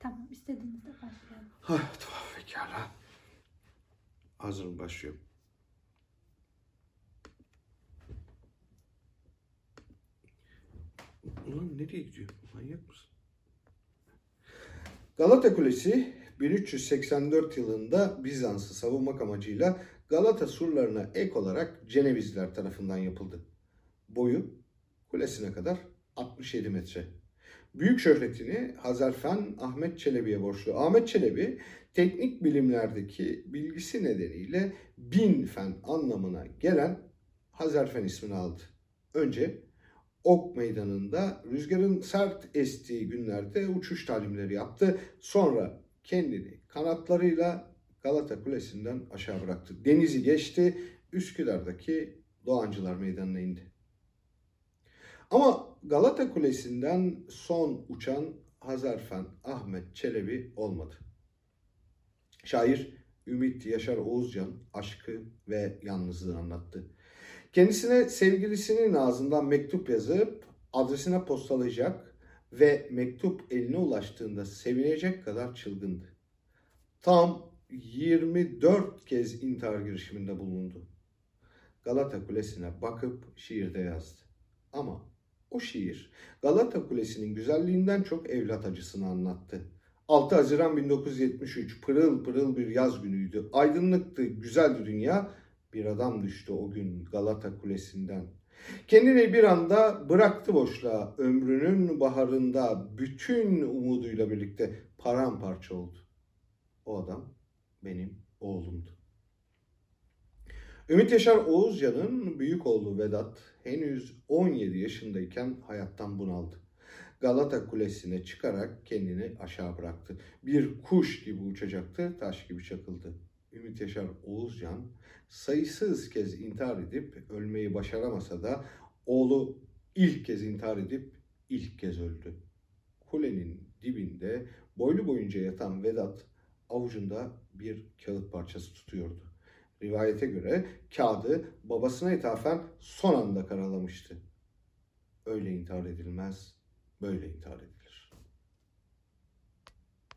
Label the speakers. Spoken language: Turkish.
Speaker 1: Tamam istediğinizde başlayalım.
Speaker 2: Ha, tamam pekala. Hazırım başlıyorum. Ulan nereye gidiyor? Manyak mısın? Galata Kulesi 1384 yılında Bizans'ı savunmak amacıyla Galata surlarına ek olarak Cenevizler tarafından yapıldı. Boyu kulesine kadar 67 metre. Büyük şöhretini Hazarfen Ahmet Çelebi'ye borçlu. Ahmet Çelebi teknik bilimlerdeki bilgisi nedeniyle bin fen anlamına gelen Hazarfen ismini aldı. Önce Ok Meydanı'nda rüzgarın sert estiği günlerde uçuş talimleri yaptı. Sonra kendini kanatlarıyla Galata Kulesi'nden aşağı bıraktı. Denizi geçti, Üsküdar'daki Doğancılar Meydanı'na indi. Ama Galata Kulesi'nden son uçan Hazarfen Ahmet Çelebi olmadı. Şair Ümit Yaşar Oğuzcan aşkı ve yalnızlığı anlattı. Kendisine sevgilisinin ağzından mektup yazıp adresine postalayacak ve mektup eline ulaştığında sevinecek kadar çılgındı. Tam 24 kez intihar girişiminde bulundu. Galata Kulesi'ne bakıp şiirde yazdı. Ama o şiir Galata Kulesi'nin güzelliğinden çok evlat acısını anlattı. 6 Haziran 1973 pırıl pırıl bir yaz günüydü. Aydınlıktı, güzeldi dünya. Bir adam düştü o gün Galata Kulesi'nden. Kendini bir anda bıraktı boşluğa. Ömrünün baharında bütün umuduyla birlikte paramparça oldu. O adam benim oğlumdu. Ümit Yaşar Oğuzcan'ın büyük oğlu Vedat henüz 17 yaşındayken hayattan bunaldı. Galata Kulesi'ne çıkarak kendini aşağı bıraktı. Bir kuş gibi uçacaktı, taş gibi çakıldı. Ümit Yaşar Oğuzcan sayısız kez intihar edip ölmeyi başaramasa da oğlu ilk kez intihar edip ilk kez öldü. Kulenin dibinde boylu boyunca yatan Vedat avucunda bir kağıt parçası tutuyordu. Rivayete göre kağıdı babasına ithafen son anda karalamıştı. Öyle intihar edilmez, böyle intihar edilir.